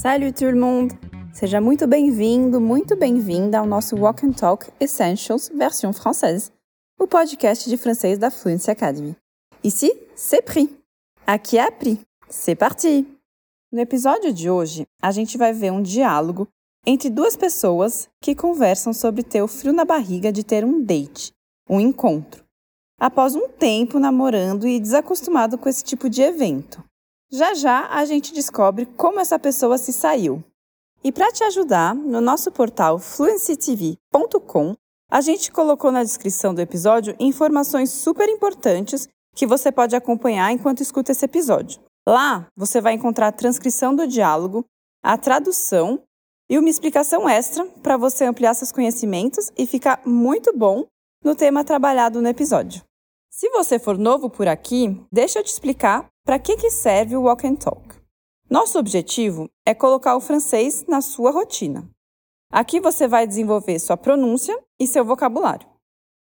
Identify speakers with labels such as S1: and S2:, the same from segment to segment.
S1: Salut tout le monde! Seja muito bem-vindo, muito bem-vinda ao nosso Walk and Talk Essentials versão française, o podcast de francês da Fluency Academy. Ici, c'est pris. Aqui é appris. C'est parti! No episódio de hoje, a gente vai ver um diálogo entre duas pessoas que conversam sobre ter o frio na barriga de ter um date, um encontro, após um tempo namorando e desacostumado com esse tipo de evento. Já já a gente descobre como essa pessoa se saiu. E para te ajudar, no nosso portal fluencytv.com, a gente colocou na descrição do episódio informações super importantes que você pode acompanhar enquanto escuta esse episódio. Lá você vai encontrar a transcrição do diálogo, a tradução e uma explicação extra para você ampliar seus conhecimentos e ficar muito bom no tema trabalhado no episódio. Se você for novo por aqui, deixa eu te explicar para que, que serve o Walk and Talk. Nosso objetivo é colocar o francês na sua rotina. Aqui você vai desenvolver sua pronúncia e seu vocabulário,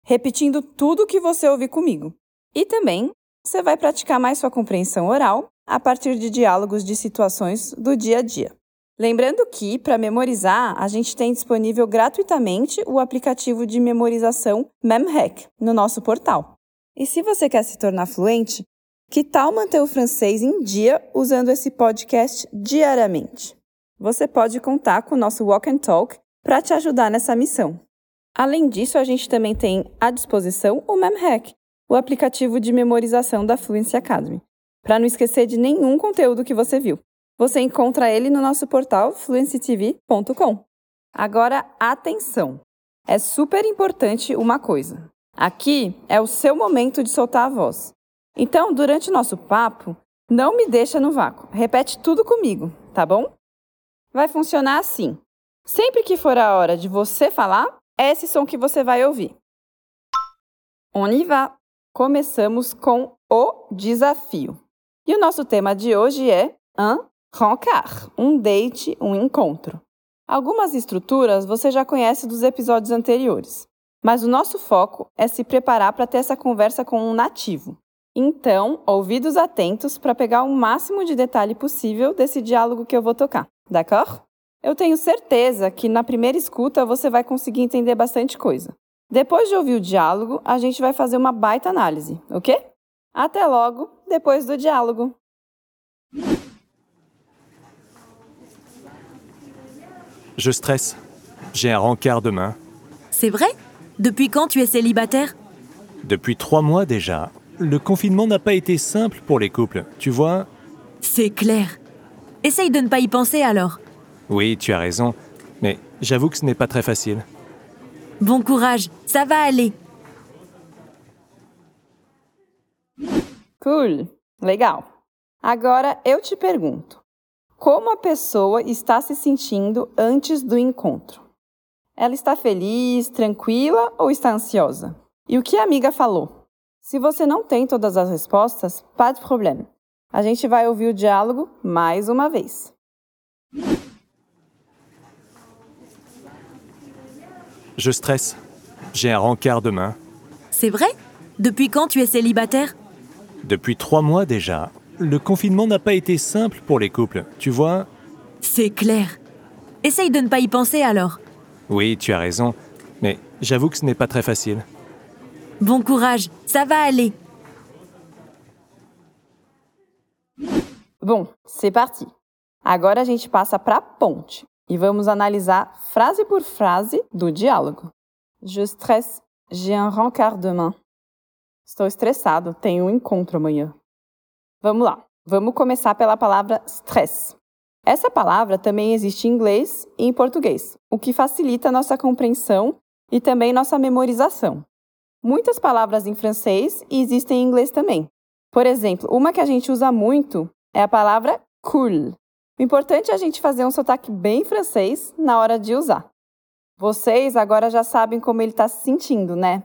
S1: repetindo tudo o que você ouvir comigo. E também você vai praticar mais sua compreensão oral a partir de diálogos de situações do dia a dia. Lembrando que, para memorizar, a gente tem disponível gratuitamente o aplicativo de memorização MemHack no nosso portal. E se você quer se tornar fluente, que tal manter o francês em dia usando esse podcast diariamente? Você pode contar com o nosso Walk and Talk para te ajudar nessa missão. Além disso, a gente também tem à disposição o MemHack, o aplicativo de memorização da Fluency Academy, para não esquecer de nenhum conteúdo que você viu. Você encontra ele no nosso portal fluencytv.com. Agora, atenção! É super importante uma coisa. Aqui é o seu momento de soltar a voz. Então, durante o nosso papo, não me deixa no vácuo. Repete tudo comigo, tá bom? Vai funcionar assim. Sempre que for a hora de você falar, é esse som que você vai ouvir. On y va! Começamos com o desafio. E o nosso tema de hoje é un rencar, um date, um encontro. Algumas estruturas você já conhece dos episódios anteriores, mas o nosso foco é se preparar para ter essa conversa com um nativo. Então, ouvidos atentos para pegar o máximo de detalhe possível desse diálogo que eu vou tocar, d'accord? Eu tenho certeza que na primeira escuta você vai conseguir entender bastante coisa. Depois de ouvir o diálogo, a gente vai fazer uma baita análise, ok? Até logo, depois do diálogo!
S2: Je stresse. J'ai un rencard demain.
S3: C'est vrai Depuis quand tu es célibataire
S2: Depuis trois mois déjà. Le confinement n'a pas été simple pour les couples, tu vois
S3: C'est clair. Essaye de ne pas y penser alors.
S2: Oui, tu as raison. Mais j'avoue que ce n'est pas très facile.
S3: Bon courage, ça va aller.
S1: Cool, legal. Agora eu te pergunto: como a pessoa está se sentindo antes do encontro? Ela está feliz, tranquila ou está ansiosa? E o que a amiga falou? Se você não tem todas as respostas, pas de problème. A gente vai ouvir o diálogo mais uma vez.
S2: Je stresse. J'ai un rencard demain.
S3: C'est vrai? Depuis quand tu es célibataire?
S2: Depuis trois mois déjà. Le confinement n'a pas été simple pour les couples, tu vois
S3: C'est clair. Essaye de ne pas y penser alors.
S2: Oui, tu as raison. Mais j'avoue que ce n'est pas très facile.
S3: Bon courage, ça va aller.
S1: Bom, c'est parti. Agora a gente passa para a ponte e vamos analisar frase por frase do diálogo. Je stresse, j'ai un rencard demain. Estou estressado, tenho um encontro amanhã. Vamos lá. Vamos começar pela palavra stress. Essa palavra também existe em inglês e em português, o que facilita nossa compreensão e também nossa memorização. Muitas palavras em francês e existem em inglês também. Por exemplo, uma que a gente usa muito é a palavra cool. O importante é a gente fazer um sotaque bem francês na hora de usar. Vocês agora já sabem como ele está se sentindo, né?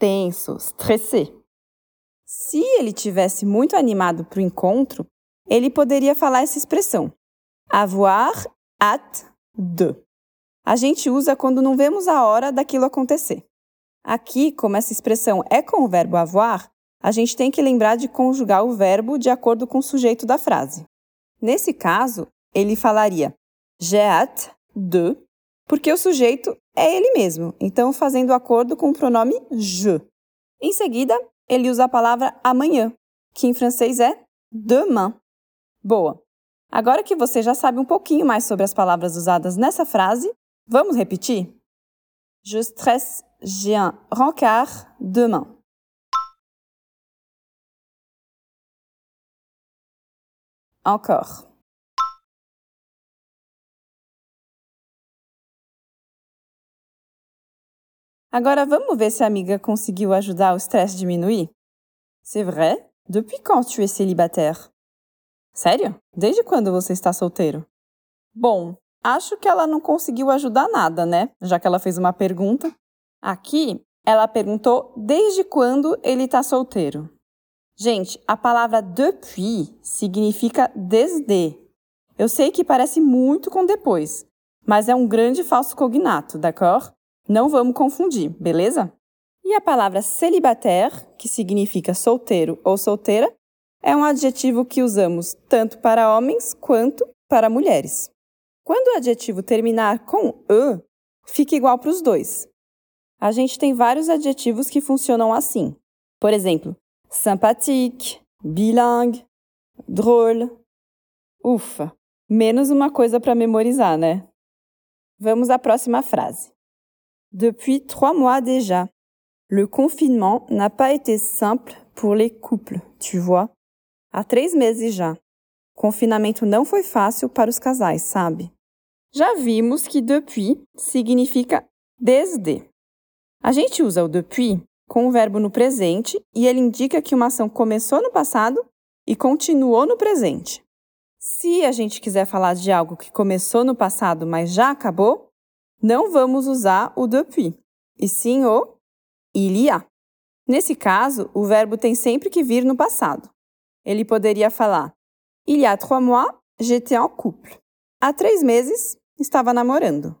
S1: Tenso, stressé. Se ele tivesse muito animado para o encontro, ele poderia falar essa expressão: avoir hâte de. A gente usa quando não vemos a hora daquilo acontecer. Aqui, como essa expressão é com o verbo avoir, a gente tem que lembrar de conjugar o verbo de acordo com o sujeito da frase. Nesse caso, ele falaria j'ai hâte de, porque o sujeito é ele mesmo, então fazendo acordo com o pronome je. Em seguida, ele usa a palavra amanhã, que em francês é demain. Boa! Agora que você já sabe um pouquinho mais sobre as palavras usadas nessa frase, vamos repetir? Je stresse, j'ai un rencard demain. Encore. Agora vamos ver se a amiga conseguiu ajudar o stress diminuir? C'est vrai? Depuis quand tu es célibataire? Sério? Desde quando você está solteiro? Bom, acho que ela não conseguiu ajudar nada, né? Já que ela fez uma pergunta. Aqui, ela perguntou desde quando ele está solteiro. Gente, a palavra depuis significa desde. Eu sei que parece muito com depois, mas é um grande falso cognato, d'accord? Não vamos confundir, beleza? E a palavra célibataire, que significa solteiro ou solteira, é um adjetivo que usamos tanto para homens quanto para mulheres. Quando o adjetivo terminar com e, fica igual para os dois. A gente tem vários adjetivos que funcionam assim. Por exemplo, sympathique, bilingue, drôle. Ufa, menos uma coisa para memorizar, né? Vamos à próxima frase. Depuis trois mois déjà, le confinement n'a pas été simple pour les couples, tu vois. Há três meses já. Confinamento não foi fácil para os casais, sabe? Já vimos que depuis significa desde. A gente usa o depuis com o verbo no presente e ele indica que uma ação começou no passado e continuou no presente. Se a gente quiser falar de algo que começou no passado, mas já acabou, não vamos usar o depuis, e sim o il y a. Nesse caso, o verbo tem sempre que vir no passado. Ele poderia falar: Il y a trois mois, j'étais en couple. Há três meses, estava namorando.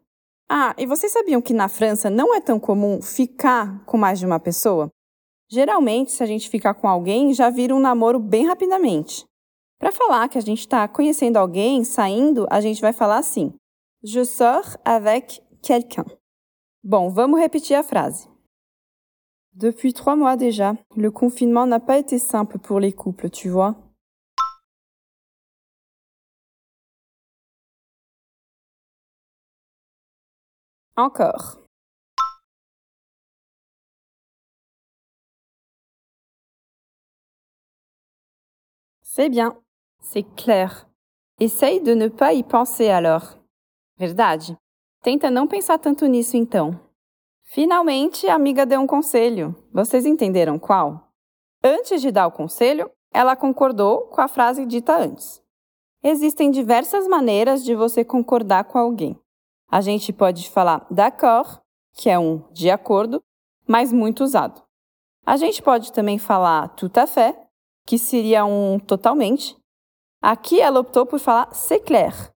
S1: Ah, e vocês sabiam que na França não é tão comum ficar com mais de uma pessoa? Geralmente, se a gente ficar com alguém, já vira um namoro bem rapidamente. Para falar que a gente está conhecendo alguém, saindo, a gente vai falar assim: Je sors avec quelqu'un. Bon, vamos repetir a frase. Depuis trois mois déjà, le confinement n'a pas été simple pour les couples, tu vois. Encore. C'est bien, c'est clair. Essaye de ne pas y penser alors. Verdade? Tenta não pensar tanto nisso então. Finalmente, a amiga deu um conselho. Vocês entenderam qual? Antes de dar o conselho, ela concordou com a frase dita antes. Existem diversas maneiras de você concordar com alguém. A gente pode falar d'accord, que é um de acordo, mas muito usado. A gente pode também falar tout à fait, que seria um totalmente. Aqui ela optou por falar c'est clair,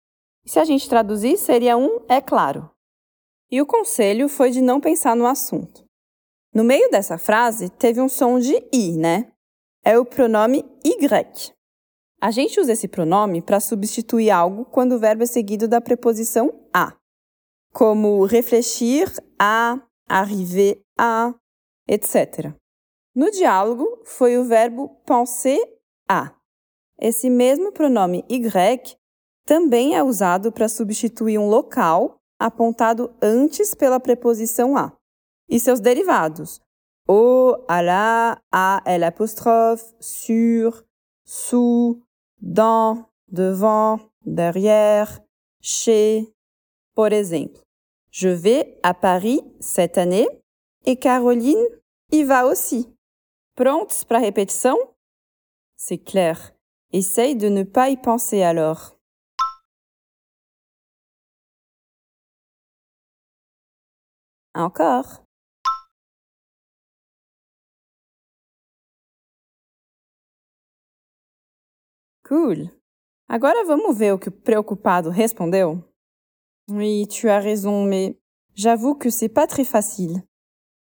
S1: se a gente traduzir, seria um é claro. E o conselho foi de não pensar no assunto. No meio dessa frase, teve um som de i, né? É o pronome y. A gente usa esse pronome para substituir algo quando o verbo é seguido da preposição a, como refletir a, arriver a, etc. No diálogo, foi o verbo penser a. Esse mesmo pronome y também é usado para substituir um local apontado antes pela preposição a e seus derivados, o, à la, à, l sur, sous, dans, devant, derrière, chez. Por exemplo, je vais à Paris cette année et Caroline y va aussi. Prontos para répétition? C'est clair. Essaye de ne pas y penser alors. Encore. Cool. Agora vamos ver o que o preocupado respondeu? Oui, tu as raison, mais j'avoue que c'est pas très facile.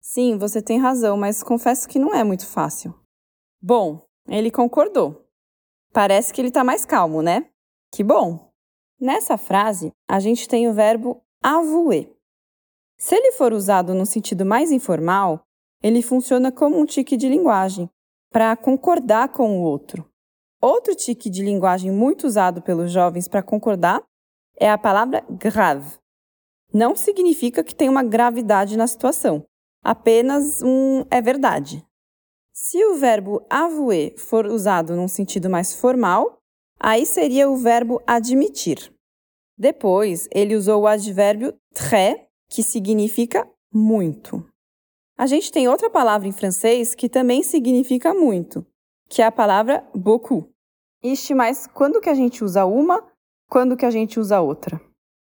S1: Sim, você tem razão, mas confesso que não é muito fácil. Bom, ele concordou. Parece que ele está mais calmo, né? Que bom! Nessa frase, a gente tem o verbo avouer. Se ele for usado no sentido mais informal, ele funciona como um tique de linguagem, para concordar com o outro. Outro tique de linguagem muito usado pelos jovens para concordar é a palavra grave. Não significa que tem uma gravidade na situação, apenas um é verdade. Se o verbo avouer for usado num sentido mais formal, aí seria o verbo admitir. Depois, ele usou o advérbio très, que significa muito. A gente tem outra palavra em francês que também significa muito, que é a palavra beaucoup. Ixi, mas quando que a gente usa uma, quando que a gente usa outra?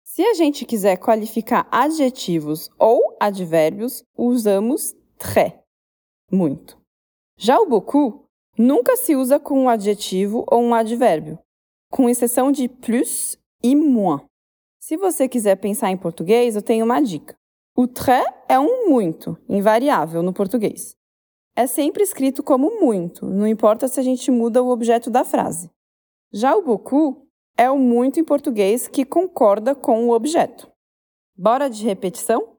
S1: Se a gente quiser qualificar adjetivos ou advérbios, usamos très, muito. Já o beaucoup nunca se usa com um adjetivo ou um advérbio, com exceção de plus e moins. Se você quiser pensar em português, eu tenho uma dica. O très é um muito, invariável no português. É sempre escrito como muito, não importa se a gente muda o objeto da frase. Já o beaucoup é o muito em português que concorda com o objeto. Bora de repetição?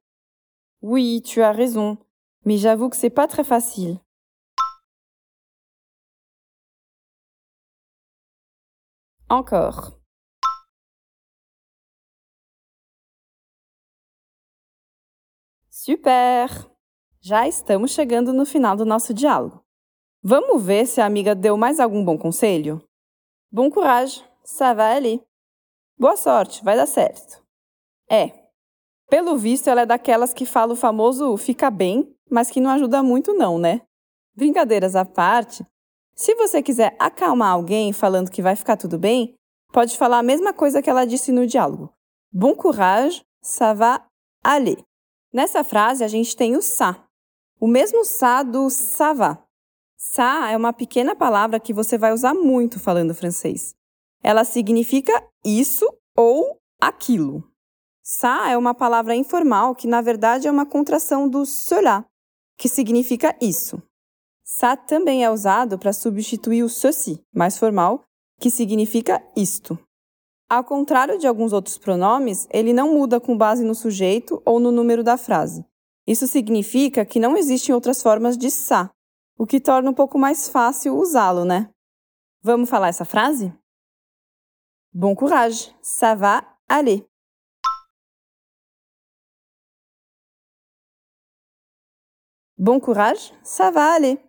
S1: Oui, tu as raison, mais j'avoue que c'est pas très facile. Encore. Super! Já estamos chegando no final do nosso diálogo. Vamos ver se a amiga deu mais algum bom conselho? Bon courage, ça va aller. Boa sorte, vai dar certo. É, pelo visto ela é daquelas que fala o famoso fica bem, mas que não ajuda muito não, né? Brincadeiras à parte, se você quiser acalmar alguém falando que vai ficar tudo bem, pode falar a mesma coisa que ela disse no diálogo. Bon courage, ça va aller. Nessa frase, a gente tem o ça, o mesmo ça do ça va. Ça é uma pequena palavra que você vai usar muito falando francês. Ela significa isso ou aquilo. Ça é uma palavra informal que, na verdade, é uma contração do cela, que significa isso. Ça também é usado para substituir o ceci, mais formal, que significa isto. Ao contrário de alguns outros pronomes, ele não muda com base no sujeito ou no número da frase. Isso significa que não existem outras formas de ça, o que torna um pouco mais fácil usá-lo, né? Vamos falar essa frase? Bon courage, ça va aller. Bon courage, ça va aller.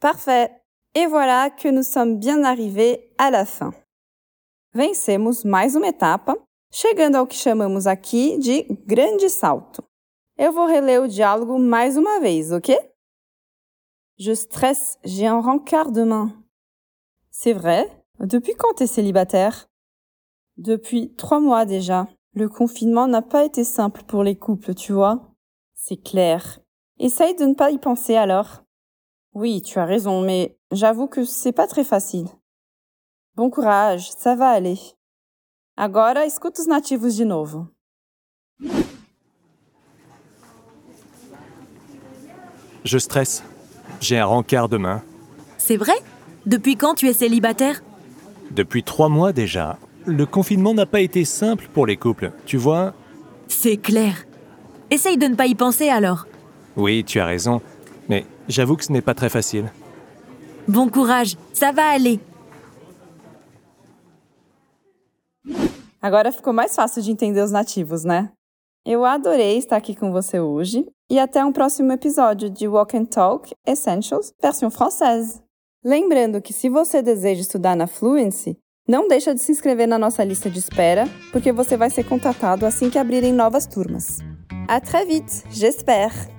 S1: Parfait. E voilà que nous sommes bien arrivés à la fin. Vencemos mais uma etapa, chegando ao que chamamos aqui de grande salto. Eu vou reler o diálogo mais uma vez, ok? Je stresse, j'ai un rencard demain. C'est vrai? Depuis quand t'es célibataire? Depuis trois mois déjà. Le confinement n'a pas été simple pour les couples, tu vois. C'est clair. Essaye de ne pas y penser alors. Oui, tu as raison, mais j'avoue que c'est pas très facile. Bon courage, ça va aller. Agora escuta os nativos de novo.
S2: Je stresse. J'ai un rencard demain.
S3: C'est vrai? Depuis quand tu es célibataire?
S2: Depuis trois mois déjà. Le confinement n'a pas été simple pour les couples, tu vois.
S3: C'est clair. Essaye de ne pas y penser alors.
S2: Oui, tu as raison, mais j'avoue que ce n'est pas très facile.
S3: Bon courage, ça va aller.
S1: Agora ficou mais fácil de entender os nativos, né? Eu adorei estar aqui com você hoje e até um próximo episódio de Walk and Talk Essentials versão française. Lembrando que se você deseja estudar na Fluency, não deixa de se inscrever na nossa lista de espera, porque você vai ser contatado assim que abrirem novas turmas. À très vite, j'espère!